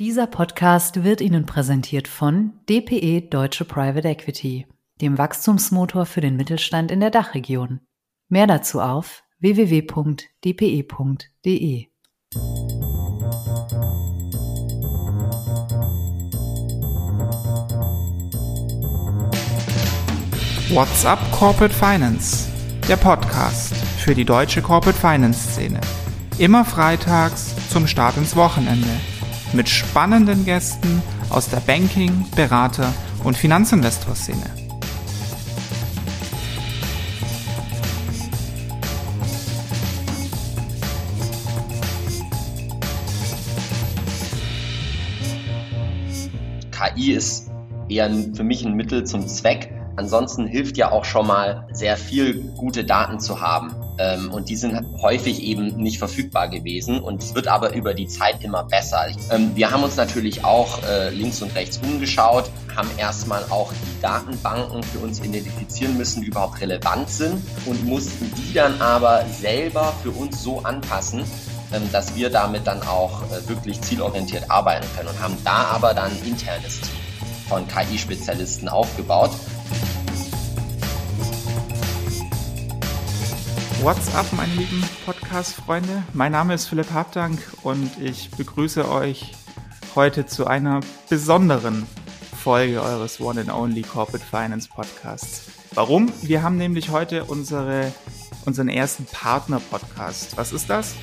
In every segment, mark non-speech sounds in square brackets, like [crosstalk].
Dieser Podcast wird Ihnen präsentiert von DPE Deutsche Private Equity, dem Wachstumsmotor für den Mittelstand in der Dachregion. Mehr dazu auf www.dpe.de. What's up Corporate Finance? Der Podcast für die deutsche Corporate Finance Szene. Immer freitags zum Start ins Wochenende mit spannenden Gästen aus der Banking-, Berater- und Finanzinvestor-Szene. KI ist eher für mich ein Mittel zum Zweck. Ansonsten hilft ja auch schon mal sehr viel gute Daten zu haben. Ähm, und die sind häufig eben nicht verfügbar gewesen und es wird aber über die Zeit immer besser. Ähm, wir haben uns natürlich auch äh, links und rechts umgeschaut, haben erstmal auch die Datenbanken für uns identifizieren müssen, die überhaupt relevant sind und mussten die dann aber selber für uns so anpassen, ähm, dass wir damit dann auch äh, wirklich zielorientiert arbeiten können und haben da aber dann ein internes Team von KI-Spezialisten aufgebaut. What's up, meine lieben Podcast-Freunde? Mein Name ist Philipp Habdank und ich begrüße euch heute zu einer besonderen Folge eures One and Only Corporate Finance Podcasts. Warum? Wir haben nämlich heute unsere, unseren ersten Partner-Podcast. Was ist das?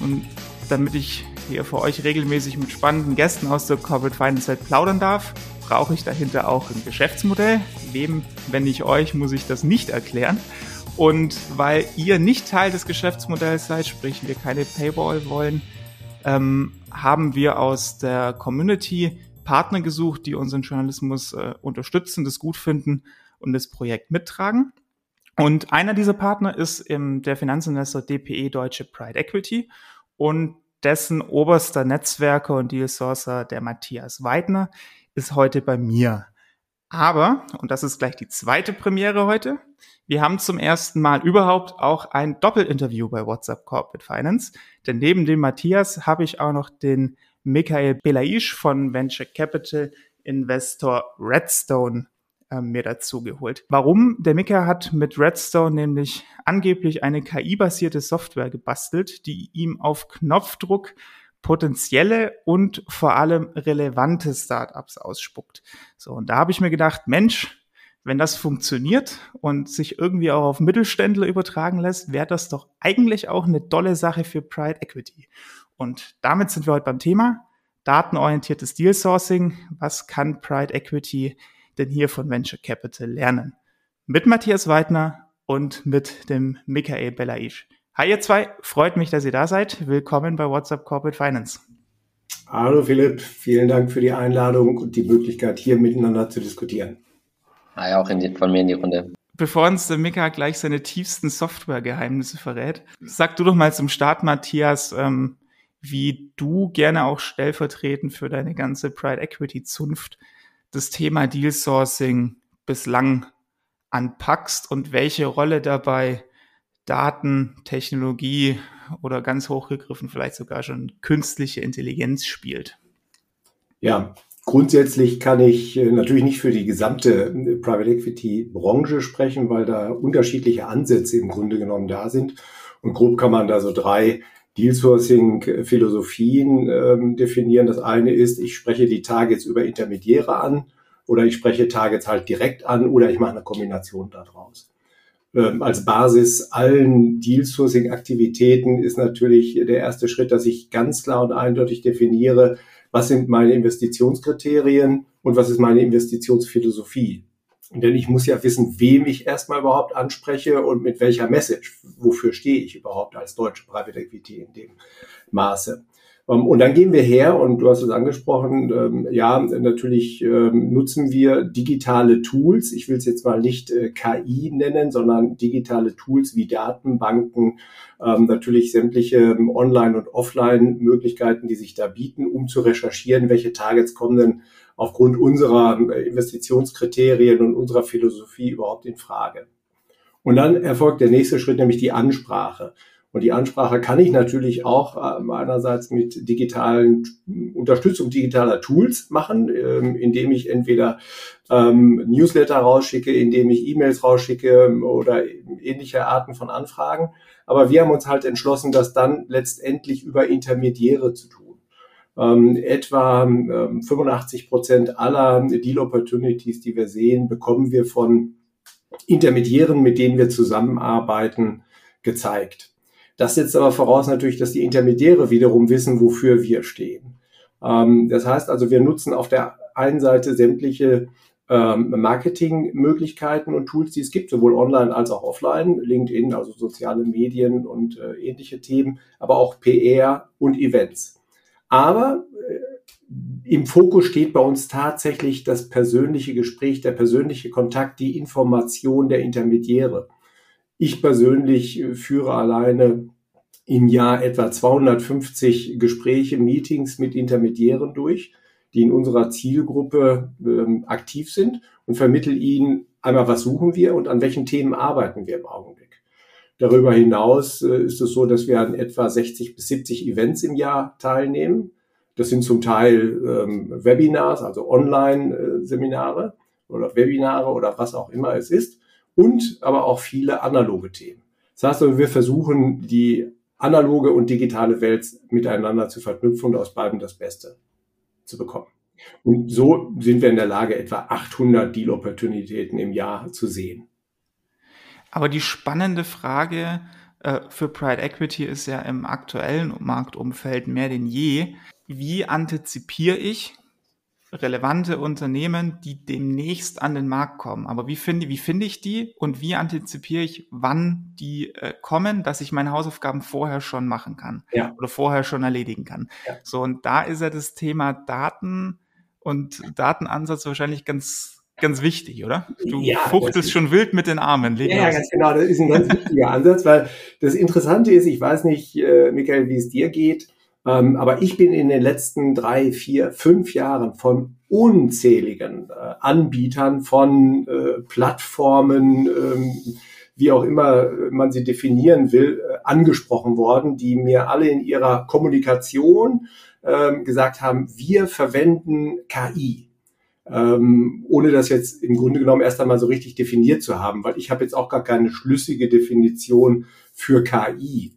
Und damit ich hier für euch regelmäßig mit spannenden Gästen aus der Corporate Finance Welt plaudern darf, brauche ich dahinter auch ein Geschäftsmodell. Wem, wenn nicht euch, muss ich das nicht erklären. Und weil ihr nicht Teil des Geschäftsmodells seid, sprich wir keine Paywall wollen, ähm, haben wir aus der Community Partner gesucht, die unseren Journalismus äh, unterstützen, das gut finden und das Projekt mittragen. Und einer dieser Partner ist im, der Finanzinvestor DPE Deutsche Pride Equity und dessen oberster Netzwerker und Deal Sourcer, der Matthias Weidner, ist heute bei mir. Aber, und das ist gleich die zweite Premiere heute, wir haben zum ersten Mal überhaupt auch ein Doppelinterview bei WhatsApp Corporate Finance. Denn neben dem Matthias habe ich auch noch den Michael Belaisch von Venture Capital Investor Redstone äh, mir dazu geholt. Warum? Der Mika hat mit Redstone nämlich angeblich eine KI-basierte Software gebastelt, die ihm auf Knopfdruck potenzielle und vor allem relevante Startups ausspuckt. So, und da habe ich mir gedacht, Mensch, wenn das funktioniert und sich irgendwie auch auf Mittelständler übertragen lässt, wäre das doch eigentlich auch eine tolle Sache für Pride Equity. Und damit sind wir heute beim Thema datenorientiertes Deal Sourcing. Was kann Pride Equity denn hier von Venture Capital lernen? Mit Matthias Weidner und mit dem Michael Belaisch. Hi ihr zwei, freut mich, dass ihr da seid. Willkommen bei WhatsApp Corporate Finance. Hallo Philipp, vielen Dank für die Einladung und die Möglichkeit, hier miteinander zu diskutieren. Hi, auch die, von mir in die Runde. Bevor uns der Mika gleich seine tiefsten Software-Geheimnisse verrät, sag du doch mal zum Start, Matthias, ähm, wie du gerne auch stellvertretend für deine ganze Pride Equity Zunft das Thema Deal Sourcing bislang anpackst und welche Rolle dabei Daten, Technologie oder ganz hochgegriffen vielleicht sogar schon künstliche Intelligenz spielt. Ja, Grundsätzlich kann ich äh, natürlich nicht für die gesamte äh, Private Equity Branche sprechen, weil da unterschiedliche Ansätze im Grunde genommen da sind. Und grob kann man da so drei Deal Sourcing Philosophien ähm, definieren. Das eine ist, ich spreche die Targets über Intermediäre an oder ich spreche Targets halt direkt an oder ich mache eine Kombination daraus. Ähm, als Basis allen Deal Sourcing Aktivitäten ist natürlich der erste Schritt, dass ich ganz klar und eindeutig definiere, was sind meine Investitionskriterien und was ist meine Investitionsphilosophie. Denn ich muss ja wissen, wem ich erstmal überhaupt anspreche und mit welcher Message, wofür stehe ich überhaupt als deutsche Private Equity in dem Maße. Ähm, und dann gehen wir her, und du hast es angesprochen, ähm, ja, natürlich ähm, nutzen wir digitale Tools. Ich will es jetzt mal nicht äh, KI nennen, sondern digitale Tools wie Datenbanken, natürlich sämtliche Online- und Offline-Möglichkeiten, die sich da bieten, um zu recherchieren, welche Targets kommen denn aufgrund unserer Investitionskriterien und unserer Philosophie überhaupt in Frage. Und dann erfolgt der nächste Schritt, nämlich die Ansprache. Und die Ansprache kann ich natürlich auch äh, einerseits mit digitalen Unterstützung digitaler Tools machen, ähm, indem ich entweder ähm, Newsletter rausschicke, indem ich E-Mails rausschicke oder ähnliche Arten von Anfragen. Aber wir haben uns halt entschlossen, das dann letztendlich über Intermediäre zu tun. Ähm, etwa ähm, 85 Prozent aller Deal Opportunities, die wir sehen, bekommen wir von Intermediären, mit denen wir zusammenarbeiten, gezeigt. Das setzt aber voraus natürlich, dass die Intermediäre wiederum wissen, wofür wir stehen. Ähm, das heißt also, wir nutzen auf der einen Seite sämtliche ähm, Marketingmöglichkeiten und Tools, die es gibt, sowohl online als auch offline, LinkedIn, also soziale Medien und äh, ähnliche Themen, aber auch PR und Events. Aber äh, im Fokus steht bei uns tatsächlich das persönliche Gespräch, der persönliche Kontakt, die Information der Intermediäre. Ich persönlich äh, führe alleine im Jahr etwa 250 Gespräche, Meetings mit Intermediären durch, die in unserer Zielgruppe ähm, aktiv sind und vermittel ihnen einmal, was suchen wir und an welchen Themen arbeiten wir im Augenblick. Darüber hinaus äh, ist es so, dass wir an etwa 60 bis 70 Events im Jahr teilnehmen. Das sind zum Teil ähm, Webinars, also Online-Seminare äh, oder Webinare oder was auch immer es ist und aber auch viele analoge Themen. Das heißt, also, wir versuchen, die analoge und digitale Welt miteinander zu verknüpfen und aus beiden das Beste zu bekommen. Und so sind wir in der Lage, etwa 800 Deal-Opportunitäten im Jahr zu sehen. Aber die spannende Frage äh, für Pride Equity ist ja im aktuellen Marktumfeld mehr denn je, wie antizipiere ich relevante Unternehmen, die demnächst an den Markt kommen. Aber wie finde, wie finde ich die und wie antizipiere ich, wann die äh, kommen, dass ich meine Hausaufgaben vorher schon machen kann ja. oder vorher schon erledigen kann. Ja. So, und da ist ja das Thema Daten und Datenansatz wahrscheinlich ganz ganz wichtig, oder? Du ja, fuchtelst schon wild mit den Armen. Leg ja, ganz genau. Das ist ein ganz wichtiger Ansatz, weil das Interessante ist, ich weiß nicht, äh, Michael, wie es dir geht, ähm, aber ich bin in den letzten drei, vier, fünf Jahren von unzähligen äh, Anbietern, von äh, Plattformen, ähm, wie auch immer man sie definieren will, äh, angesprochen worden, die mir alle in ihrer Kommunikation ähm, gesagt haben, wir verwenden KI. Ähm, ohne das jetzt im Grunde genommen erst einmal so richtig definiert zu haben, weil ich habe jetzt auch gar keine schlüssige Definition für KI.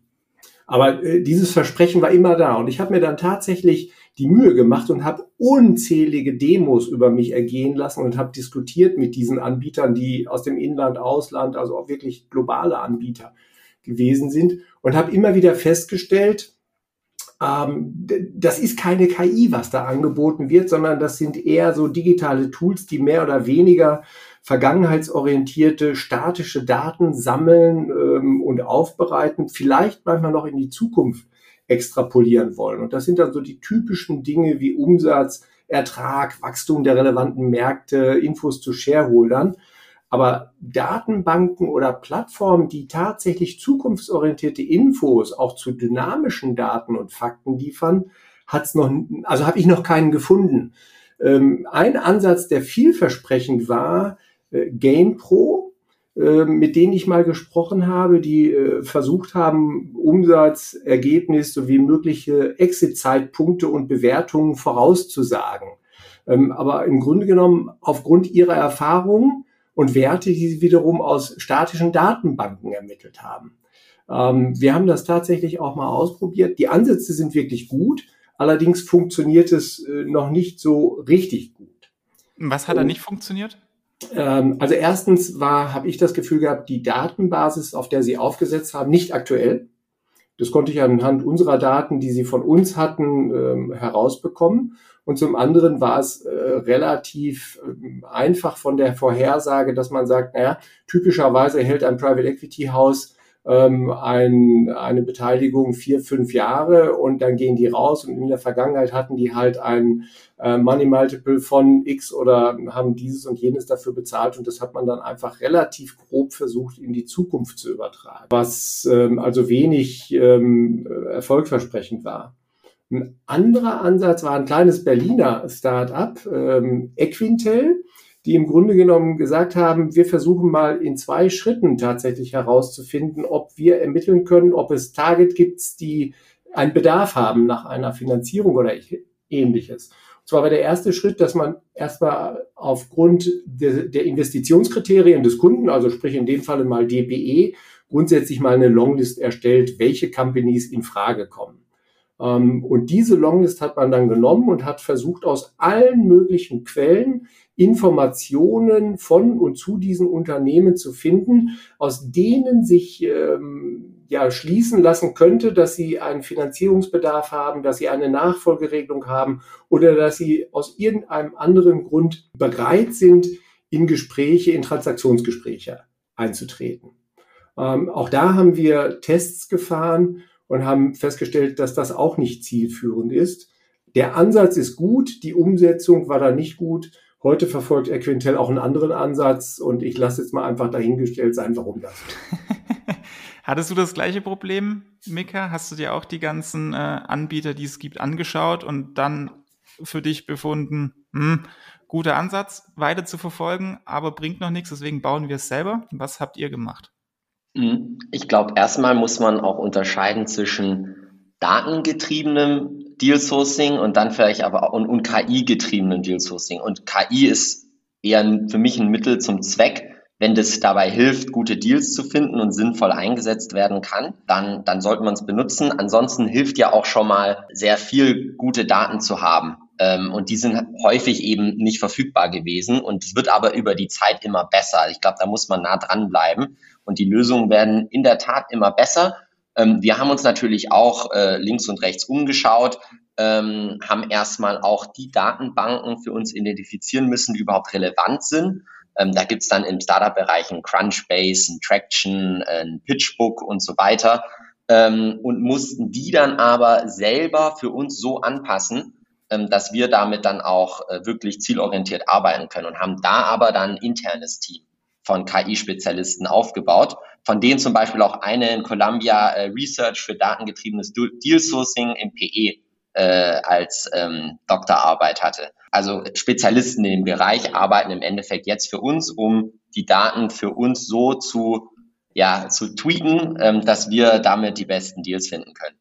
Aber äh, dieses Versprechen war immer da. Und ich habe mir dann tatsächlich die Mühe gemacht und habe unzählige Demos über mich ergehen lassen und habe diskutiert mit diesen Anbietern, die aus dem Inland, Ausland, also auch wirklich globale Anbieter gewesen sind und habe immer wieder festgestellt, ähm, das ist keine KI, was da angeboten wird, sondern das sind eher so digitale Tools, die mehr oder weniger vergangenheitsorientierte, statische Daten sammeln ähm, und aufbereiten, vielleicht manchmal noch in die Zukunft extrapolieren wollen. Und das sind dann so die typischen Dinge wie Umsatz, Ertrag, Wachstum der relevanten Märkte, Infos zu Shareholdern. Aber Datenbanken oder Plattformen, die tatsächlich zukunftsorientierte Infos auch zu dynamischen Daten und Fakten liefern, hat's noch, also habe ich noch keinen gefunden. Ähm, ein Ansatz, der vielversprechend war, äh, GamePro, äh, mit denen ich mal gesprochen habe, die äh, versucht haben, Umsatz, Ergebnis sowie mögliche Exit-Zeitpunkte und Bewertungen vorauszusagen. Ähm, aber im Grunde genommen aufgrund ihrer Erfahrungen und Werte, die sie wiederum aus statischen Datenbanken ermittelt haben. Ähm, wir haben das tatsächlich auch mal ausprobiert. Die Ansätze sind wirklich gut, allerdings funktioniert es noch nicht so richtig gut. Was hat da nicht funktioniert? Ähm, also erstens war, habe ich das Gefühl gehabt, die Datenbasis, auf der sie aufgesetzt haben, nicht aktuell. Das konnte ich anhand unserer Daten, die sie von uns hatten, ähm, herausbekommen. Und zum anderen war es äh, relativ äh, einfach von der Vorhersage, dass man sagt, naja, typischerweise hält ein Private Equity House ähm, ein, eine Beteiligung vier, fünf Jahre und dann gehen die raus. Und in der Vergangenheit hatten die halt ein äh, Money Multiple von X oder haben dieses und jenes dafür bezahlt. Und das hat man dann einfach relativ grob versucht in die Zukunft zu übertragen, was ähm, also wenig ähm, erfolgversprechend war. Ein anderer Ansatz war ein kleines Berliner Start-up, ähm, Equintel die im Grunde genommen gesagt haben, wir versuchen mal in zwei Schritten tatsächlich herauszufinden, ob wir ermitteln können, ob es Target gibt, die einen Bedarf haben nach einer Finanzierung oder ähnliches. Und zwar war der erste Schritt, dass man erstmal aufgrund der, der Investitionskriterien des Kunden, also sprich in dem Falle mal DPE, grundsätzlich mal eine Longlist erstellt, welche Companies in Frage kommen. Ähm, und diese Longlist hat man dann genommen und hat versucht, aus allen möglichen Quellen Informationen von und zu diesen Unternehmen zu finden, aus denen sich ähm, ja schließen lassen könnte, dass sie einen Finanzierungsbedarf haben, dass sie eine Nachfolgeregelung haben oder dass sie aus irgendeinem anderen Grund bereit sind, in Gespräche, in Transaktionsgespräche einzutreten. Ähm, auch da haben wir Tests gefahren und haben festgestellt, dass das auch nicht zielführend ist. Der Ansatz ist gut, die Umsetzung war da nicht gut. Heute verfolgt Equintel auch einen anderen Ansatz und ich lasse jetzt mal einfach dahingestellt sein, warum das. [laughs] Hattest du das gleiche Problem, Mika? Hast du dir auch die ganzen äh, Anbieter, die es gibt, angeschaut und dann für dich befunden, hm, guter Ansatz, weiter zu verfolgen, aber bringt noch nichts, deswegen bauen wir es selber. Was habt ihr gemacht? Mhm. Ich glaube, erstmal muss man auch unterscheiden zwischen datengetriebenem Deal Sourcing und dann vielleicht aber auch und, und KI-getriebenem Deal Sourcing. Und KI ist eher für mich ein Mittel zum Zweck. Wenn das dabei hilft, gute Deals zu finden und sinnvoll eingesetzt werden kann, dann, dann sollte man es benutzen. Ansonsten hilft ja auch schon mal sehr viel gute Daten zu haben. Ähm, und die sind häufig eben nicht verfügbar gewesen. Und es wird aber über die Zeit immer besser. Ich glaube, da muss man nah dranbleiben. Und die Lösungen werden in der Tat immer besser. Ähm, wir haben uns natürlich auch äh, links und rechts umgeschaut, ähm, haben erstmal auch die Datenbanken für uns identifizieren müssen, die überhaupt relevant sind. Ähm, da gibt's dann im Startup-Bereich ein Crunchbase, ein Traction, ein Pitchbook und so weiter. Ähm, und mussten die dann aber selber für uns so anpassen, ähm, dass wir damit dann auch äh, wirklich zielorientiert arbeiten können und haben da aber dann ein internes Team von KI-Spezialisten aufgebaut, von denen zum Beispiel auch eine in Columbia äh, Research für datengetriebenes Deal Sourcing im PE äh, als ähm, Doktorarbeit hatte. Also Spezialisten in dem Bereich arbeiten im Endeffekt jetzt für uns, um die Daten für uns so zu, ja, zu tweaken, ähm, dass wir damit die besten Deals finden können.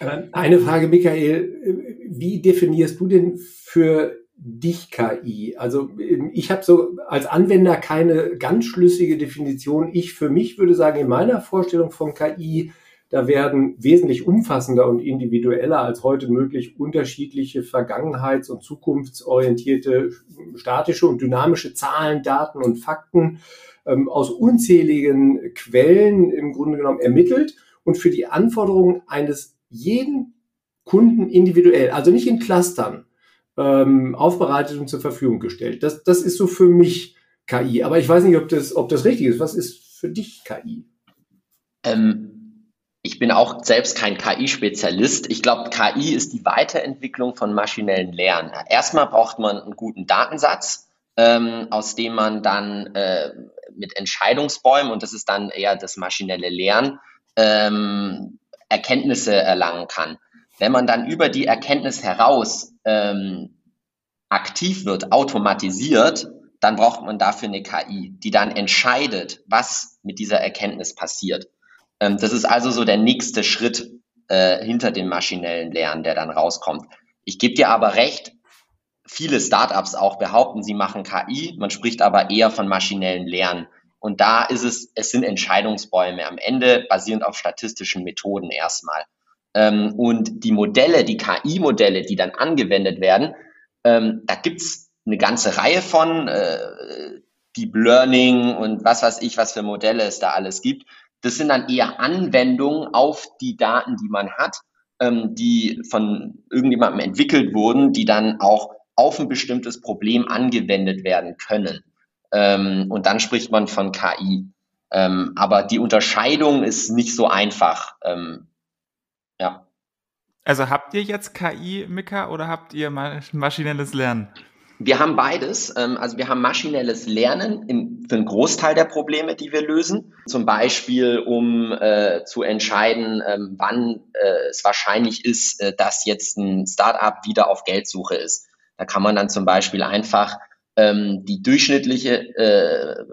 Äh, eine Frage, Michael. Wie definierst du denn für dich KI? Also ähm, ich habe so als Anwender keine ganz schlüssige Definition. Ich für mich würde sagen, in meiner Vorstellung von KI, da werden wesentlich umfassender und individueller als heute möglich unterschiedliche vergangenheits- und zukunftsorientierte statische und dynamische Zahlen, Daten und Fakten ähm, aus unzähligen Quellen im Grunde genommen ermittelt und für die Anforderungen eines jeden Kunden individuell, also nicht in Clustern, ähm, aufbereitet und zur Verfügung gestellt. Das, das ist so für mich KI. Aber ich weiß nicht, ob das, ob das richtig ist. Was ist für dich KI? Ähm, ich bin auch selbst kein KI-Spezialist. Ich glaube, KI ist die Weiterentwicklung von maschinellen Lernen. Erstmal braucht man einen guten Datensatz, ähm, aus dem man dann äh, mit Entscheidungsbäumen, und das ist dann eher das maschinelle Lernen, ähm, Erkenntnisse erlangen kann. Wenn man dann über die Erkenntnis heraus ähm, aktiv wird, automatisiert, dann braucht man dafür eine KI, die dann entscheidet, was mit dieser Erkenntnis passiert. Ähm, das ist also so der nächste Schritt äh, hinter dem maschinellen Lernen, der dann rauskommt. Ich gebe dir aber recht, viele Startups auch behaupten, sie machen KI, man spricht aber eher von maschinellen Lernen. Und da ist es, es sind Entscheidungsbäume am Ende basierend auf statistischen Methoden erstmal. Ähm, und die Modelle, die KI-Modelle, die dann angewendet werden, ähm, da gibt's eine ganze Reihe von, äh, Deep Learning und was weiß ich, was für Modelle es da alles gibt. Das sind dann eher Anwendungen auf die Daten, die man hat, ähm, die von irgendjemandem entwickelt wurden, die dann auch auf ein bestimmtes Problem angewendet werden können. Ähm, und dann spricht man von KI. Ähm, aber die Unterscheidung ist nicht so einfach. Ähm. Also habt ihr jetzt KI, Mika, oder habt ihr maschinelles Lernen? Wir haben beides. Ähm, also wir haben maschinelles Lernen für einen Großteil der Probleme, die wir lösen. Zum Beispiel, um äh, zu entscheiden, ähm, wann äh, es wahrscheinlich ist, äh, dass jetzt ein Startup wieder auf Geldsuche ist. Da kann man dann zum Beispiel einfach ähm, die durchschnittliche äh,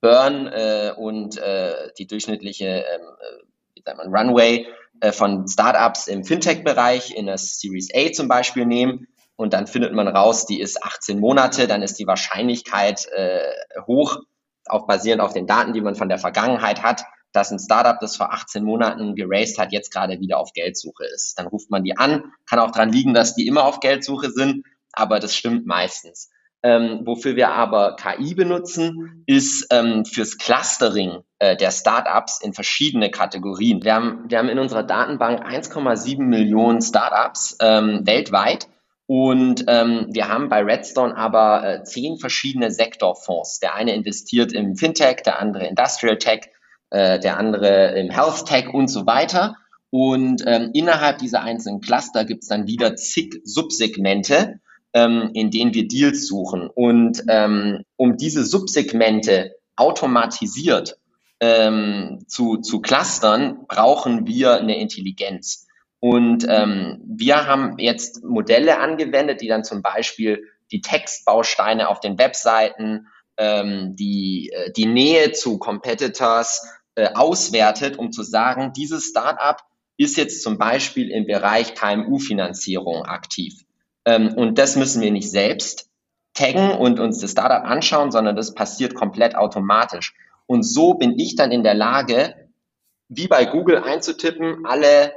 Burn äh, und äh, die durchschnittliche ähm, äh, Runway äh, von Startups im Fintech-Bereich in der Series A zum Beispiel nehmen und dann findet man raus, die ist 18 Monate, dann ist die Wahrscheinlichkeit äh, hoch, auch basierend auf den Daten, die man von der Vergangenheit hat, dass ein Startup, das vor 18 Monaten geraced hat, jetzt gerade wieder auf Geldsuche ist. Dann ruft man die an, kann auch dran liegen, dass die immer auf Geldsuche sind, aber das stimmt meistens. Ähm, wofür wir aber KI benutzen, ist ähm, fürs Clustering äh, der Startups in verschiedene Kategorien. Wir haben, wir haben in unserer Datenbank 1,7 Millionen Startups ähm, weltweit und ähm, wir haben bei Redstone aber äh, zehn verschiedene Sektorfonds. Der eine investiert im Fintech, der andere Industrial Tech, äh, der andere im Health Tech und so weiter. Und ähm, innerhalb dieser einzelnen Cluster gibt es dann wieder zig Subsegmente, ähm, in denen wir Deals suchen. Und ähm, um diese Subsegmente automatisiert ähm, zu, zu clustern, brauchen wir eine Intelligenz. Und ähm, wir haben jetzt Modelle angewendet, die dann zum Beispiel die Textbausteine auf den Webseiten, ähm, die, äh, die Nähe zu Competitors äh, auswertet, um zu sagen, dieses Startup ist jetzt zum Beispiel im Bereich KMU-Finanzierung aktiv. Ähm, und das müssen wir nicht selbst taggen und uns das Startup anschauen, sondern das passiert komplett automatisch. Und so bin ich dann in der Lage, wie bei Google einzutippen, alle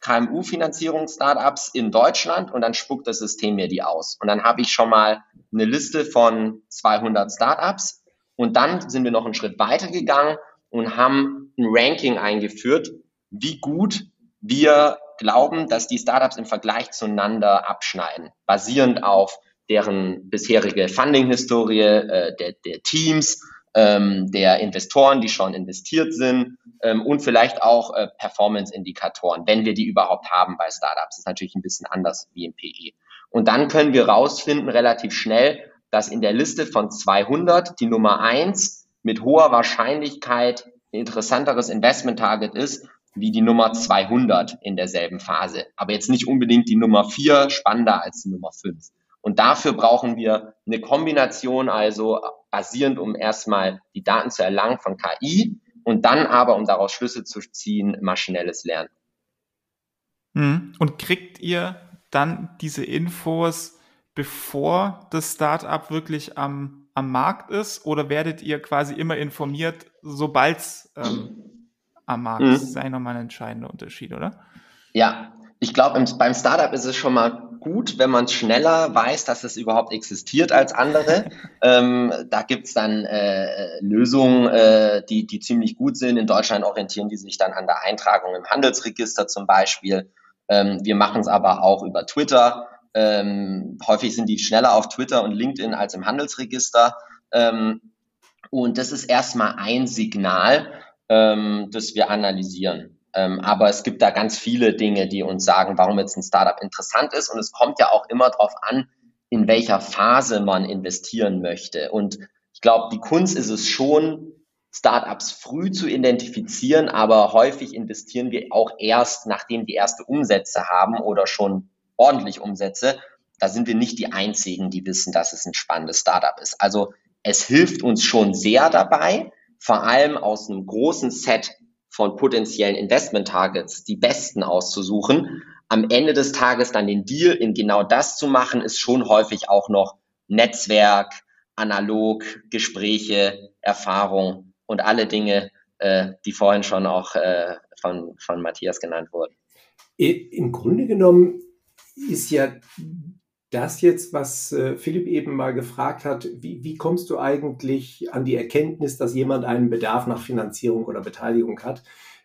KMU-Finanzierungs-Startups in Deutschland und dann spuckt das System mir die aus. Und dann habe ich schon mal eine Liste von 200 Startups und dann sind wir noch einen Schritt weiter gegangen und haben ein Ranking eingeführt, wie gut wir glauben, dass die Startups im Vergleich zueinander abschneiden, basierend auf deren bisherige Funding-Historie, äh, der, der Teams, ähm, der Investoren, die schon investiert sind ähm, und vielleicht auch äh, Performance-Indikatoren, wenn wir die überhaupt haben bei Startups. Das ist natürlich ein bisschen anders wie im PE. Und dann können wir rausfinden relativ schnell, dass in der Liste von 200 die Nummer eins mit hoher Wahrscheinlichkeit ein interessanteres Investment-Target ist, wie die Nummer 200 in derselben Phase. Aber jetzt nicht unbedingt die Nummer 4 spannender als die Nummer 5. Und dafür brauchen wir eine Kombination, also basierend, um erstmal die Daten zu erlangen von KI und dann aber, um daraus Schlüsse zu ziehen, maschinelles Lernen. Hm. Und kriegt ihr dann diese Infos, bevor das Startup wirklich am, am Markt ist? Oder werdet ihr quasi immer informiert, sobald es ähm, am Markt mhm. Das ist eigentlich nochmal ein entscheidender Unterschied, oder? Ja, ich glaube, beim Startup ist es schon mal gut, wenn man schneller weiß, dass es überhaupt existiert als andere. [laughs] ähm, da gibt's dann äh, Lösungen, äh, die, die ziemlich gut sind. In Deutschland orientieren die sich dann an der Eintragung im Handelsregister zum Beispiel. Ähm, wir machen es aber auch über Twitter. Ähm, häufig sind die schneller auf Twitter und LinkedIn als im Handelsregister. Ähm, und das ist erstmal ein Signal, ähm, das wir analysieren. Ähm, aber es gibt da ganz viele Dinge, die uns sagen, warum jetzt ein Startup interessant ist. Und es kommt ja auch immer darauf an, in welcher Phase man investieren möchte. Und ich glaube, die Kunst ist es schon, Startups früh zu identifizieren, aber häufig investieren wir auch erst, nachdem die erste Umsätze haben oder schon ordentlich Umsätze. Da sind wir nicht die Einzigen, die wissen, dass es ein spannendes Startup ist. Also es hilft uns schon sehr dabei, vor allem aus einem großen Set von potenziellen Investment-Targets die besten auszusuchen. Am Ende des Tages dann den Deal in genau das zu machen, ist schon häufig auch noch Netzwerk, analog, Gespräche, Erfahrung und alle Dinge, äh, die vorhin schon auch äh, von, von Matthias genannt wurden. Im Grunde genommen ist ja das jetzt, was äh, Philipp eben mal gefragt hat, wie, wie kommst du eigentlich an die Erkenntnis, dass jemand einen Bedarf nach Finanzierung oder Beteiligung hat?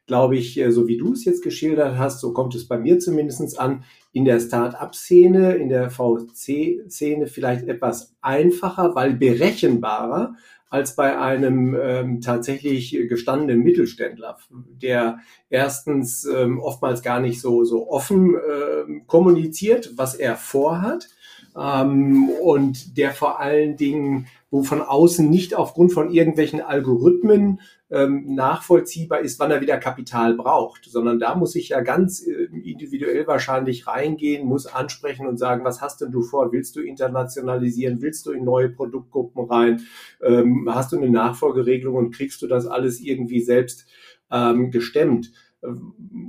Glaube ich, äh, so wie du es jetzt geschildert hast, so kommt es bei mir zumindest an, in der Start-up-Szene, in der VC-Szene vielleicht etwas einfacher, weil berechenbarer als bei einem ähm, tatsächlich gestandenen Mittelständler, der erstens ähm, oftmals gar nicht so, so offen ähm, kommuniziert, was er vorhat ähm, und der vor allen Dingen, wo von außen nicht aufgrund von irgendwelchen Algorithmen ähm, nachvollziehbar ist, wann er wieder Kapital braucht, sondern da muss ich ja ganz äh, individuell wahrscheinlich reingehen, muss ansprechen und sagen, was hast denn du vor? Willst du internationalisieren? Willst du in neue Produktgruppen rein? Ähm, hast du eine Nachfolgeregelung und kriegst du das alles irgendwie selbst ähm, gestemmt?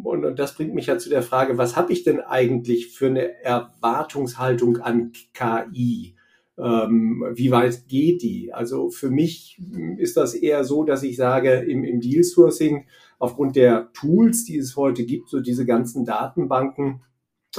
Und das bringt mich ja zu der Frage, was habe ich denn eigentlich für eine Erwartungshaltung an KI? Ähm, wie weit geht die? Also für mich ist das eher so, dass ich sage, im, im Deal Sourcing, aufgrund der Tools, die es heute gibt, so diese ganzen Datenbanken,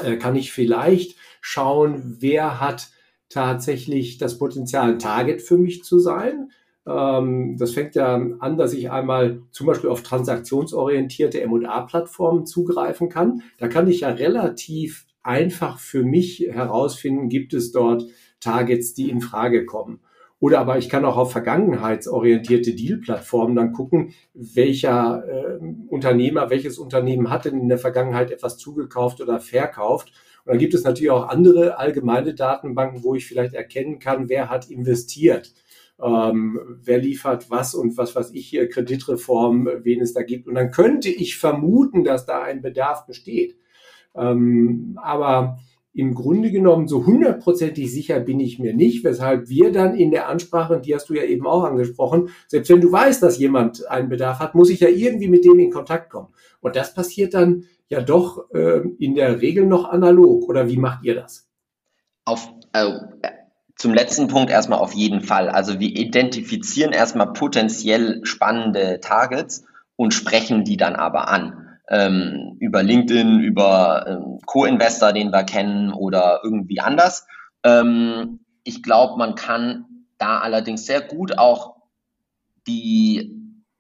äh, kann ich vielleicht schauen, wer hat tatsächlich das Potenzial, ein Target für mich zu sein. Ähm, das fängt ja an, dass ich einmal zum Beispiel auf transaktionsorientierte M&A-Plattformen zugreifen kann. Da kann ich ja relativ einfach für mich herausfinden, gibt es dort Targets, die in Frage kommen. Oder aber ich kann auch auf vergangenheitsorientierte Deal-Plattformen dann gucken, welcher äh, Unternehmer, welches Unternehmen hat denn in der Vergangenheit etwas zugekauft oder verkauft. Und dann gibt es natürlich auch andere allgemeine Datenbanken, wo ich vielleicht erkennen kann, wer hat investiert. Ähm, wer liefert was und was weiß ich hier, Kreditreform, wen es da gibt. Und dann könnte ich vermuten, dass da ein Bedarf besteht. Ähm, aber im Grunde genommen so hundertprozentig sicher bin ich mir nicht, weshalb wir dann in der Ansprache, die hast du ja eben auch angesprochen, selbst wenn du weißt, dass jemand einen Bedarf hat, muss ich ja irgendwie mit dem in Kontakt kommen. Und das passiert dann ja doch äh, in der Regel noch analog. Oder wie macht ihr das? Auf, äh, zum letzten Punkt erstmal auf jeden Fall. Also wir identifizieren erstmal potenziell spannende Targets und sprechen die dann aber an ähm, über LinkedIn, über ähm, Co-Investor, den wir kennen oder irgendwie anders. Ähm, ich glaube, man kann da allerdings sehr gut auch die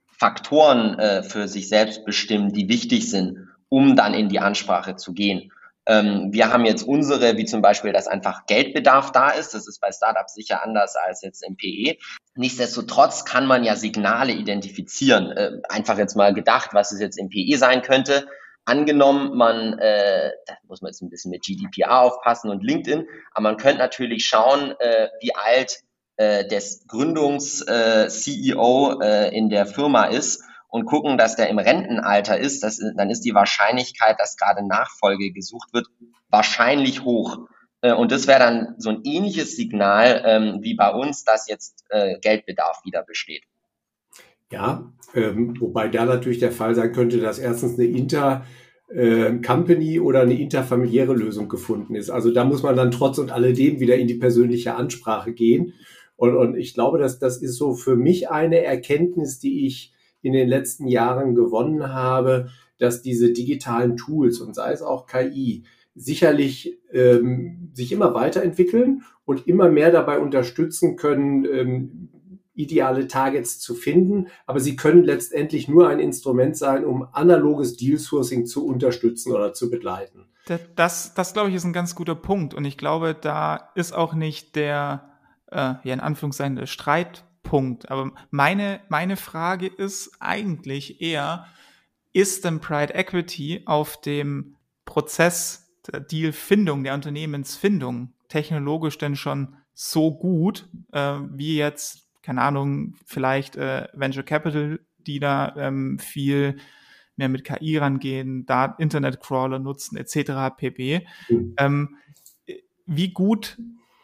Faktoren äh, für sich selbst bestimmen, die wichtig sind, um dann in die Ansprache zu gehen. Ähm, wir haben jetzt unsere, wie zum Beispiel, dass einfach Geldbedarf da ist. Das ist bei Startups sicher anders als jetzt im PE. Nichtsdestotrotz kann man ja Signale identifizieren. Äh, einfach jetzt mal gedacht, was es jetzt im PE sein könnte. Angenommen, man, äh, da muss man jetzt ein bisschen mit GDPR aufpassen und LinkedIn, aber man könnte natürlich schauen, äh, wie alt äh, des Gründungs-CEO äh, äh, in der Firma ist und gucken, dass der im Rentenalter ist, das, dann ist die Wahrscheinlichkeit, dass gerade Nachfolge gesucht wird, wahrscheinlich hoch. Äh, und das wäre dann so ein ähnliches Signal ähm, wie bei uns, dass jetzt äh, Geldbedarf wieder besteht. Ja, ähm, wobei da natürlich der Fall sein könnte, dass erstens eine Inter äh, oder eine interfamiliäre Lösung gefunden ist. Also da muss man dann trotz und alledem wieder in die persönliche Ansprache gehen. Und, und ich glaube, dass das ist so für mich eine Erkenntnis, die ich in den letzten Jahren gewonnen habe, dass diese digitalen Tools und sei es auch KI sicherlich ähm, sich immer weiterentwickeln und immer mehr dabei unterstützen können, ähm, ideale Targets zu finden. Aber sie können letztendlich nur ein Instrument sein, um analoges Deal-Sourcing zu unterstützen oder zu begleiten. Das, das, glaube ich, ist ein ganz guter Punkt. Und ich glaube, da ist auch nicht der, äh, ja, in Anführungszeichen, der Streit Punkt. Aber meine, meine Frage ist eigentlich eher, ist denn Pride Equity auf dem Prozess der Dealfindung, der Unternehmensfindung technologisch denn schon so gut, äh, wie jetzt, keine Ahnung, vielleicht äh, Venture Capital, die da ähm, viel mehr mit KI rangehen, da Internetcrawler nutzen, etc. pp. Mhm. Ähm, wie gut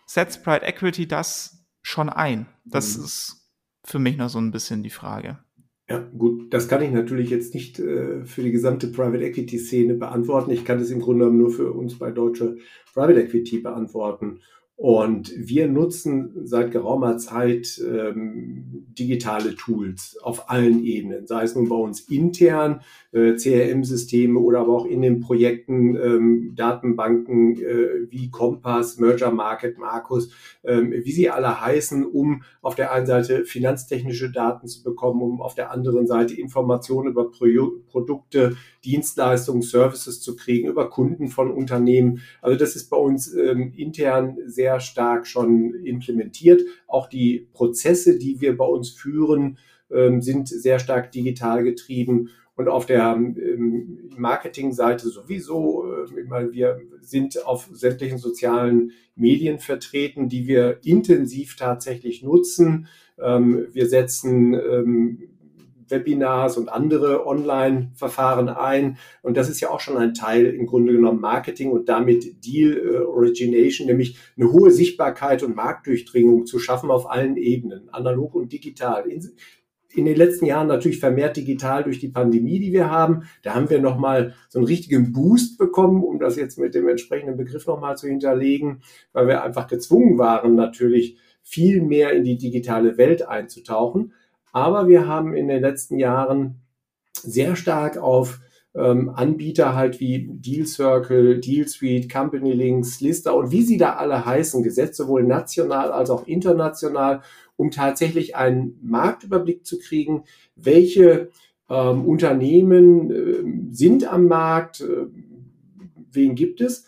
setzt Pride Equity das schon ein? Das mhm. ist für mich noch so ein bisschen die Frage. Ja, gut, das kann ich natürlich jetzt nicht äh, für die gesamte Private Equity Szene beantworten. Ich kann es im Grunde nur für uns bei Deutsche Private Equity beantworten. Und wir nutzen seit geraumer Zeit ähm, digitale Tools auf allen Ebenen, sei es nun bei uns intern, äh, CRM-Systeme oder aber auch in den Projekten ähm, Datenbanken äh, wie Compass, Merger Market, Markus, ähm, wie sie alle heißen, um auf der einen Seite finanztechnische Daten zu bekommen, um auf der anderen Seite Informationen über Pro Produkte, Dienstleistungen, Services zu kriegen, über Kunden von Unternehmen. Also das ist bei uns ähm, intern sehr stark schon implementiert. Auch die Prozesse, die wir bei uns führen, ähm, sind sehr stark digital getrieben. und auf der ähm, Marketingseite sowieso. Äh, ich meine, wir sind auf sämtlichen sozialen Medien vertreten, die wir intensiv tatsächlich nutzen. Ähm, wir setzen ähm, Webinars und andere Online-Verfahren ein. Und das ist ja auch schon ein Teil im Grunde genommen Marketing und damit Deal äh, Origination, nämlich eine hohe Sichtbarkeit und Marktdurchdringung zu schaffen auf allen Ebenen, analog und digital. In, in den letzten Jahren natürlich vermehrt digital durch die Pandemie, die wir haben. Da haben wir nochmal so einen richtigen Boost bekommen, um das jetzt mit dem entsprechenden Begriff nochmal zu hinterlegen, weil wir einfach gezwungen waren, natürlich viel mehr in die digitale Welt einzutauchen. Aber wir haben in den letzten Jahren sehr stark auf ähm, Anbieter halt wie Deal Circle, Deal Suite, Company Links, Lista und wie sie da alle heißen, gesetzt, sowohl national als auch international, um tatsächlich einen Marktüberblick zu kriegen, welche ähm, Unternehmen äh, sind am Markt, äh, wen gibt es.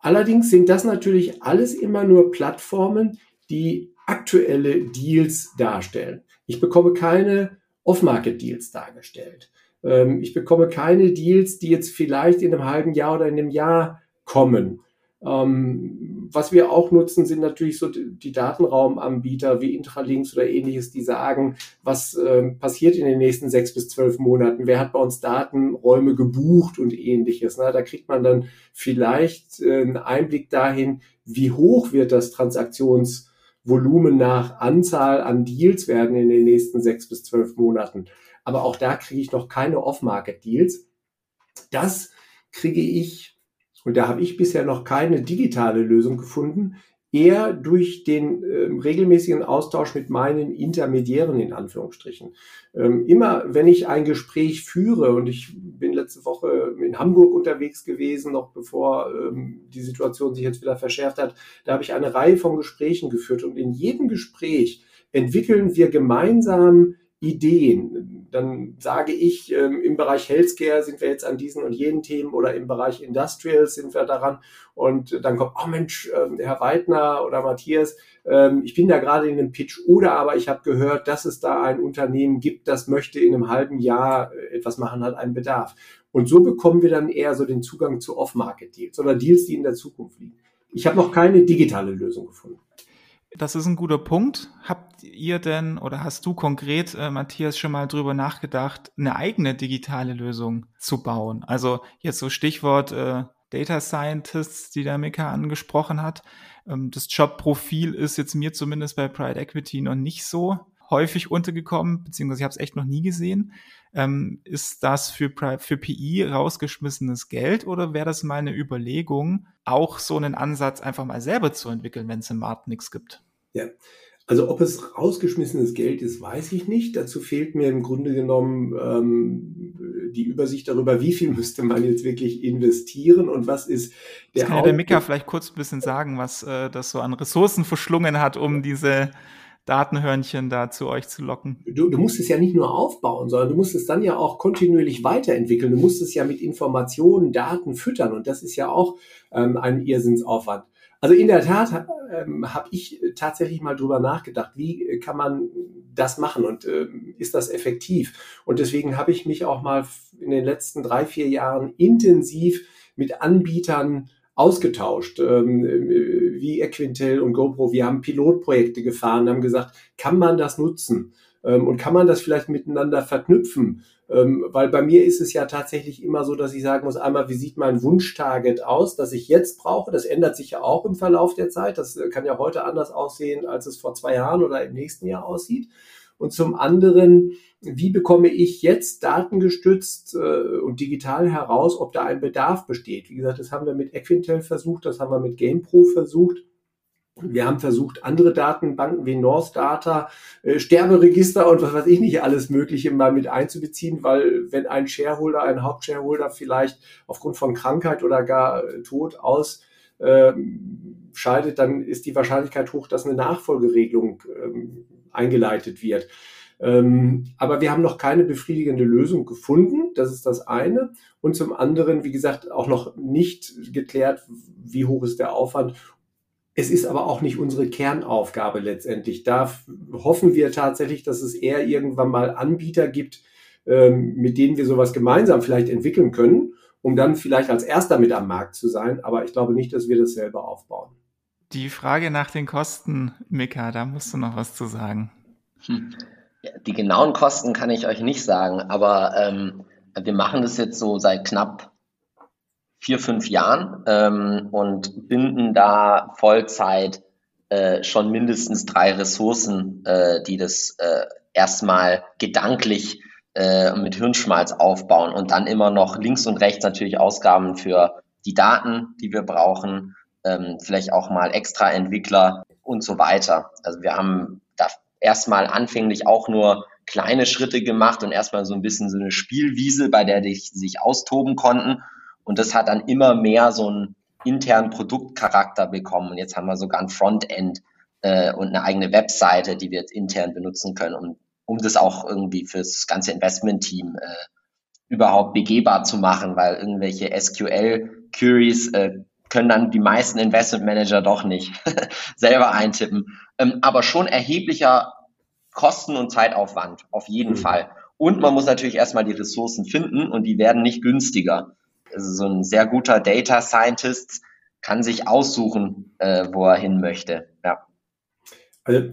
Allerdings sind das natürlich alles immer nur Plattformen, die aktuelle Deals darstellen. Ich bekomme keine Off-Market-Deals dargestellt. Ähm, ich bekomme keine Deals, die jetzt vielleicht in einem halben Jahr oder in einem Jahr kommen. Ähm, was wir auch nutzen, sind natürlich so die Datenraumanbieter wie Intralinks oder ähnliches, die sagen, was ähm, passiert in den nächsten sechs bis zwölf Monaten, wer hat bei uns Datenräume gebucht und ähnliches. Da kriegt man dann vielleicht äh, einen Einblick dahin, wie hoch wird das Transaktions- Volumen nach Anzahl an Deals werden in den nächsten sechs bis zwölf Monaten. Aber auch da kriege ich noch keine Off-Market-Deals. Das kriege ich, und da habe ich bisher noch keine digitale Lösung gefunden, eher durch den äh, regelmäßigen Austausch mit meinen Intermediären in Anführungsstrichen. Ähm, immer wenn ich ein Gespräch führe und ich bin letzte Woche in Hamburg unterwegs gewesen, noch bevor ähm, die Situation sich jetzt wieder verschärft hat, da habe ich eine Reihe von Gesprächen geführt und in jedem Gespräch entwickeln wir gemeinsam Ideen. Dann sage ich, ähm, im Bereich Healthcare sind wir jetzt an diesen und jenen Themen oder im Bereich Industrial sind wir daran. Und dann kommt, oh Mensch, ähm, Herr Weidner oder Matthias, ähm, ich bin da gerade in einem Pitch oder aber ich habe gehört, dass es da ein Unternehmen gibt, das möchte in einem halben Jahr äh, etwas machen, hat einen Bedarf. Und so bekommen wir dann eher so den Zugang zu Off-Market-Deals oder Deals, die in der Zukunft liegen. Ich habe noch keine digitale Lösung gefunden. Das ist ein guter Punkt. Habt ihr denn oder hast du konkret, äh, Matthias, schon mal drüber nachgedacht, eine eigene digitale Lösung zu bauen? Also jetzt so Stichwort äh, Data Scientists, die der Mika angesprochen hat. Ähm, das Jobprofil ist jetzt mir zumindest bei Pride Equity noch nicht so häufig untergekommen, beziehungsweise ich habe es echt noch nie gesehen. Ähm, ist das für, für PI rausgeschmissenes Geld oder wäre das mal eine Überlegung, auch so einen Ansatz einfach mal selber zu entwickeln, wenn es im Markt nichts gibt? Ja, also ob es rausgeschmissenes Geld ist, weiß ich nicht. Dazu fehlt mir im Grunde genommen ähm, die Übersicht darüber, wie viel müsste man jetzt wirklich investieren und was ist der. Das kann ja der Mika vielleicht kurz ein bisschen sagen, was äh, das so an Ressourcen verschlungen hat, um diese Datenhörnchen da zu euch zu locken. Du, du musst es ja nicht nur aufbauen, sondern du musst es dann ja auch kontinuierlich weiterentwickeln. Du musst es ja mit Informationen, Daten füttern und das ist ja auch ähm, ein Irrsinnsaufwand. Also in der Tat ähm, habe ich tatsächlich mal drüber nachgedacht, wie kann man das machen und äh, ist das effektiv? Und deswegen habe ich mich auch mal in den letzten drei, vier Jahren intensiv mit Anbietern ausgetauscht, ähm, wie Equintel und GoPro. Wir haben Pilotprojekte gefahren, haben gesagt, kann man das nutzen? Ähm, und kann man das vielleicht miteinander verknüpfen? Ähm, weil bei mir ist es ja tatsächlich immer so, dass ich sagen muss, einmal, wie sieht mein Wunschtarget aus, das ich jetzt brauche? Das ändert sich ja auch im Verlauf der Zeit. Das äh, kann ja heute anders aussehen, als es vor zwei Jahren oder im nächsten Jahr aussieht. Und zum anderen, wie bekomme ich jetzt datengestützt äh, und digital heraus, ob da ein Bedarf besteht? Wie gesagt, das haben wir mit Equintel versucht, das haben wir mit GamePro versucht. Wir haben versucht, andere Datenbanken wie North Data, äh, Sterberegister und was weiß ich nicht alles Mögliche mal mit einzubeziehen, weil wenn ein Shareholder, ein Hauptshareholder vielleicht aufgrund von Krankheit oder gar äh, Tod ausscheidet, äh, dann ist die Wahrscheinlichkeit hoch, dass eine Nachfolgeregelung ähm, eingeleitet wird. Ähm, aber wir haben noch keine befriedigende Lösung gefunden. Das ist das eine. Und zum anderen, wie gesagt, auch noch nicht geklärt, wie hoch ist der Aufwand es ist aber auch nicht unsere Kernaufgabe letztendlich. Da hoffen wir tatsächlich, dass es eher irgendwann mal Anbieter gibt, ähm, mit denen wir sowas gemeinsam vielleicht entwickeln können, um dann vielleicht als erster mit am Markt zu sein. Aber ich glaube nicht, dass wir das selber aufbauen. Die Frage nach den Kosten, Mika, da musst du noch was zu sagen. Hm. Die genauen Kosten kann ich euch nicht sagen, aber ähm, wir machen das jetzt so seit knapp vier, fünf Jahren ähm, und binden da Vollzeit äh, schon mindestens drei Ressourcen, äh, die das äh, erstmal gedanklich äh, mit Hirnschmalz aufbauen und dann immer noch links und rechts natürlich Ausgaben für die Daten, die wir brauchen, ähm, vielleicht auch mal extra Entwickler und so weiter. Also wir haben da erstmal anfänglich auch nur kleine Schritte gemacht und erstmal so ein bisschen so eine Spielwiese, bei der die sich austoben konnten. Und das hat dann immer mehr so einen internen Produktcharakter bekommen. Und jetzt haben wir sogar ein Frontend äh, und eine eigene Webseite, die wir jetzt intern benutzen können, um, um das auch irgendwie fürs ganze Investment-Team äh, überhaupt begehbar zu machen, weil irgendwelche SQL-Queries äh, können dann die meisten Investment Manager doch nicht [laughs] selber eintippen. Ähm, aber schon erheblicher Kosten- und Zeitaufwand, auf jeden mhm. Fall. Und man muss natürlich erstmal die Ressourcen finden und die werden nicht günstiger. Also so ein sehr guter Data Scientist kann sich aussuchen, äh, wo er hin möchte. Ja. Also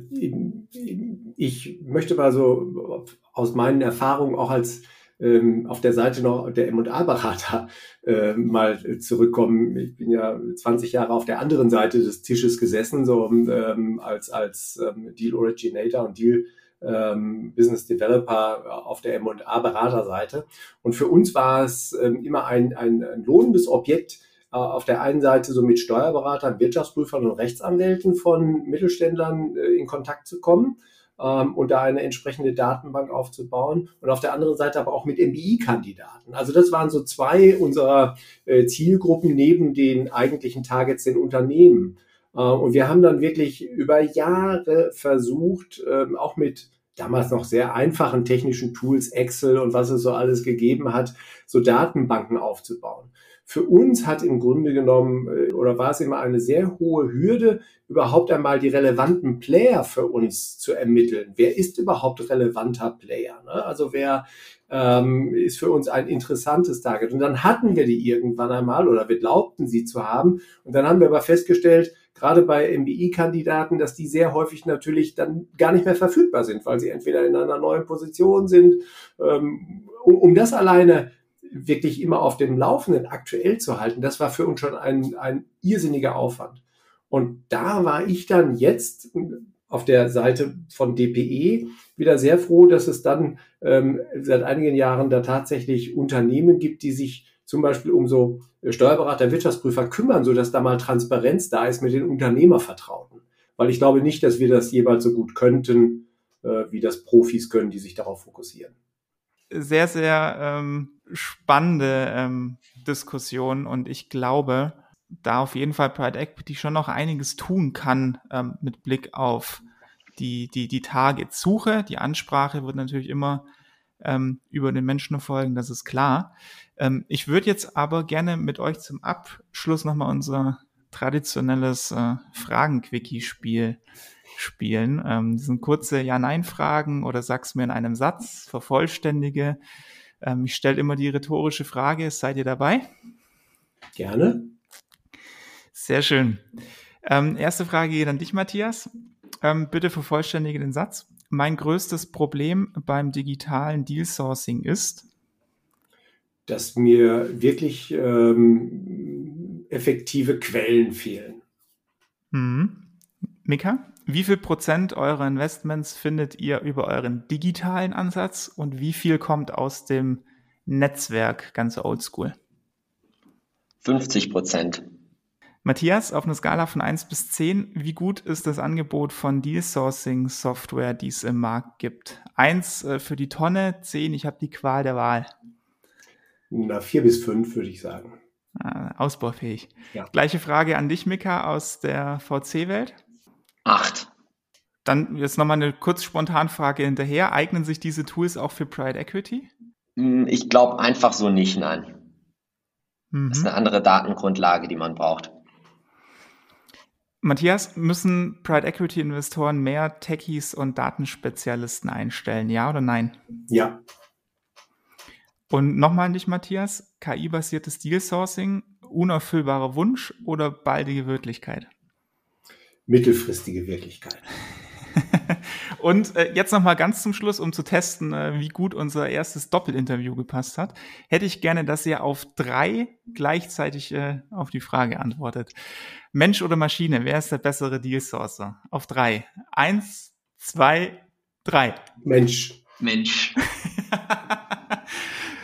ich möchte mal so aus meinen Erfahrungen auch als ähm, auf der Seite noch der M&A-Berater äh, mal zurückkommen. Ich bin ja 20 Jahre auf der anderen Seite des Tisches gesessen, so ähm, als, als ähm, Deal Originator und Deal ähm, Business Developer auf der M&A-Beraterseite. Und für uns war es ähm, immer ein, ein, ein lohnendes Objekt, äh, auf der einen Seite so mit Steuerberatern, Wirtschaftsprüfern und Rechtsanwälten von Mittelständlern äh, in Kontakt zu kommen ähm, und da eine entsprechende Datenbank aufzubauen und auf der anderen Seite aber auch mit MBI-Kandidaten. Also das waren so zwei unserer äh, Zielgruppen neben den eigentlichen Targets den Unternehmen. Äh, und wir haben dann wirklich über Jahre versucht, ähm, auch mit damals noch sehr einfachen technischen Tools, Excel und was es so alles gegeben hat, so Datenbanken aufzubauen für uns hat im Grunde genommen äh, oder war es immer eine sehr hohe Hürde, überhaupt einmal die relevanten Player für uns zu ermitteln. Wer ist überhaupt relevanter Player? Ne? Also wer ähm, ist für uns ein interessantes Target? Und dann hatten wir die irgendwann einmal oder wir glaubten sie zu haben. Und dann haben wir aber festgestellt, gerade bei MBI-Kandidaten, dass die sehr häufig natürlich dann gar nicht mehr verfügbar sind, weil sie entweder in einer neuen Position sind. Ähm, um, um das alleine wirklich immer auf dem Laufenden aktuell zu halten, das war für uns schon ein, ein irrsinniger Aufwand. Und da war ich dann jetzt auf der Seite von DPE wieder sehr froh, dass es dann ähm, seit einigen Jahren da tatsächlich Unternehmen gibt, die sich zum Beispiel um so Steuerberater, Wirtschaftsprüfer kümmern, sodass da mal Transparenz da ist mit den Unternehmervertrauten. Weil ich glaube nicht, dass wir das jeweils so gut könnten, äh, wie das Profis können, die sich darauf fokussieren. Sehr, sehr ähm, spannende ähm, Diskussion und ich glaube, da auf jeden Fall Pride Equity schon noch einiges tun kann ähm, mit Blick auf die, die, die Target-Suche. Die Ansprache wird natürlich immer ähm, über den Menschen erfolgen, das ist klar. Ähm, ich würde jetzt aber gerne mit euch zum Abschluss nochmal unser traditionelles äh, Fragen-Quickie-Spiel spielen. Ähm, das sind kurze Ja-Nein-Fragen oder sag's mir in einem Satz, vervollständige. Ähm, ich stelle immer die rhetorische Frage, seid ihr dabei? Gerne. Sehr schön. Ähm, erste Frage geht an dich, Matthias. Ähm, bitte vervollständige den Satz. Mein größtes Problem beim digitalen Deal Sourcing ist, dass mir wirklich ähm, effektive Quellen fehlen. Mhm. Mika? Wie viel Prozent eurer Investments findet ihr über euren digitalen Ansatz und wie viel kommt aus dem Netzwerk, ganz oldschool? 50 Prozent. Matthias, auf einer Skala von 1 bis 10, wie gut ist das Angebot von Deal Sourcing Software, die es im Markt gibt? 1 äh, für die Tonne, 10, ich habe die Qual der Wahl. Na, 4 bis 5 würde ich sagen. Ah, ausbaufähig. Ja. Gleiche Frage an dich, Mika, aus der VC-Welt. Acht. Dann jetzt nochmal eine kurz spontan Frage hinterher. Eignen sich diese Tools auch für Pride Equity? Hm, ich glaube einfach so nicht, nein. Mhm. Das ist eine andere Datengrundlage, die man braucht. Matthias, müssen Pride Equity Investoren mehr Techies und Datenspezialisten einstellen, ja oder nein? Ja. Und nochmal an dich, Matthias, KI-basiertes Deal-Sourcing, unerfüllbarer Wunsch oder baldige Wirklichkeit? Mittelfristige Wirklichkeit. [laughs] Und äh, jetzt noch mal ganz zum Schluss, um zu testen, äh, wie gut unser erstes Doppelinterview gepasst hat, hätte ich gerne, dass ihr auf drei gleichzeitig äh, auf die Frage antwortet. Mensch oder Maschine, wer ist der bessere Deal-Sourcer? Auf drei. Eins, zwei, drei. Mensch. Mensch. [laughs]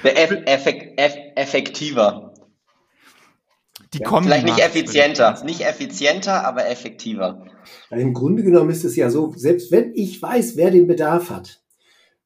effekt eff effektiver. Die Ja, kommen Vielleicht nicht effizienter. Nicht effizienter, aber effektiver. Weil Im Grunde genommen ist es ja so, selbst wenn ich weiß, wer den Bedarf hat,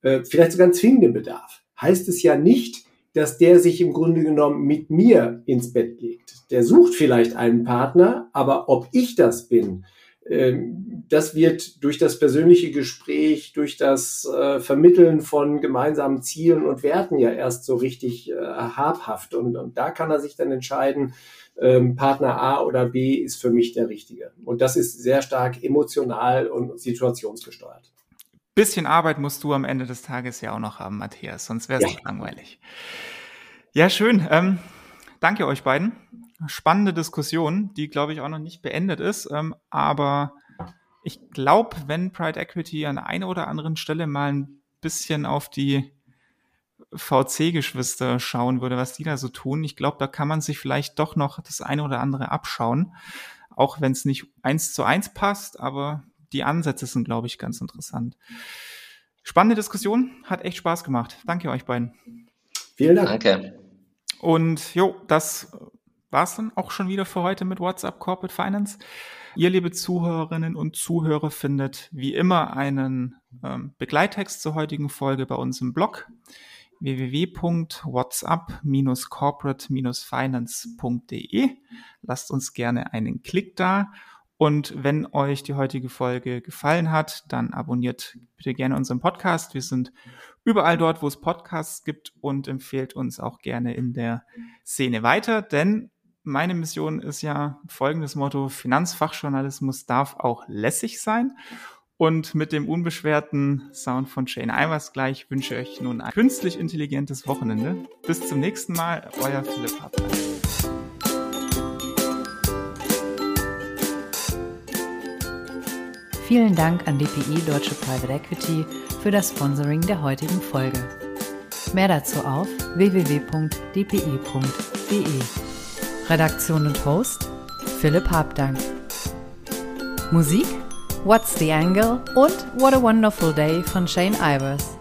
äh, vielleicht sogar einen zwingenden Bedarf, heißt es ja nicht, dass der sich im Grunde genommen mit mir ins Bett legt. Der sucht vielleicht einen Partner, aber ob ich das bin, ähm, das wird durch das persönliche Gespräch, durch das äh, Vermitteln von gemeinsamen Zielen und Werten ja erst so richtig äh, habhaft. Und, und da kann er sich dann entscheiden, ähm, Partner A oder B ist für mich der richtige. Und das ist sehr stark emotional und situationsgesteuert. Bisschen Arbeit musst du am Ende des Tages ja auch noch haben, Matthias, sonst wäre es Ja. langweilig. Ja, schön. Ähm, danke euch beiden. Spannende Diskussion, die, glaube ich, auch noch nicht beendet ist. Ähm, aber ich glaube, wenn Pride Equity an einer oder anderen Stelle mal ein bisschen auf die VC-Geschwister schauen würde, was die da so tun, ich glaube, da kann man sich vielleicht doch noch das eine oder andere abschauen. Auch wenn es nicht eins zu eins passt, aber die Ansätze sind, glaube ich, ganz interessant. Spannende Diskussion, hat echt Spaß gemacht. Danke euch beiden. Vielen Dank. Danke. Und jo, das war's dann auch schon wieder für heute mit WhatsApp Corporate Finance. Ihr, liebe Zuhörerinnen und Zuhörer, findet wie immer einen ähm, Begleittext zur heutigen Folge bei uns im Blog www.whatsapp-corporate-finance.de. Lasst uns gerne einen Klick da. Und wenn euch die heutige Folge gefallen hat, dann abonniert bitte gerne unseren Podcast. Wir sind überall dort, wo es Podcasts gibt und empfehlt uns auch gerne in der Szene weiter, denn meine Mission ist ja folgendes Motto, Finanzfachjournalismus darf auch lässig sein. Und mit dem unbeschwerten Sound von Shane Ivers gleich wünsche ich euch nun ein künstlich intelligentes Wochenende. Bis zum nächsten Mal, euer Philipp Hartmann. Vielen Dank an DPI Deutsche Private Equity für das Sponsoring der heutigen Folge. Mehr dazu auf www.dpi.de. Redaktion und Host Philipp Habdank. Musik What's the Angle und What a Wonderful Day von Shane Ivers.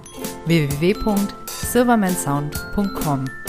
www.silvermansound.com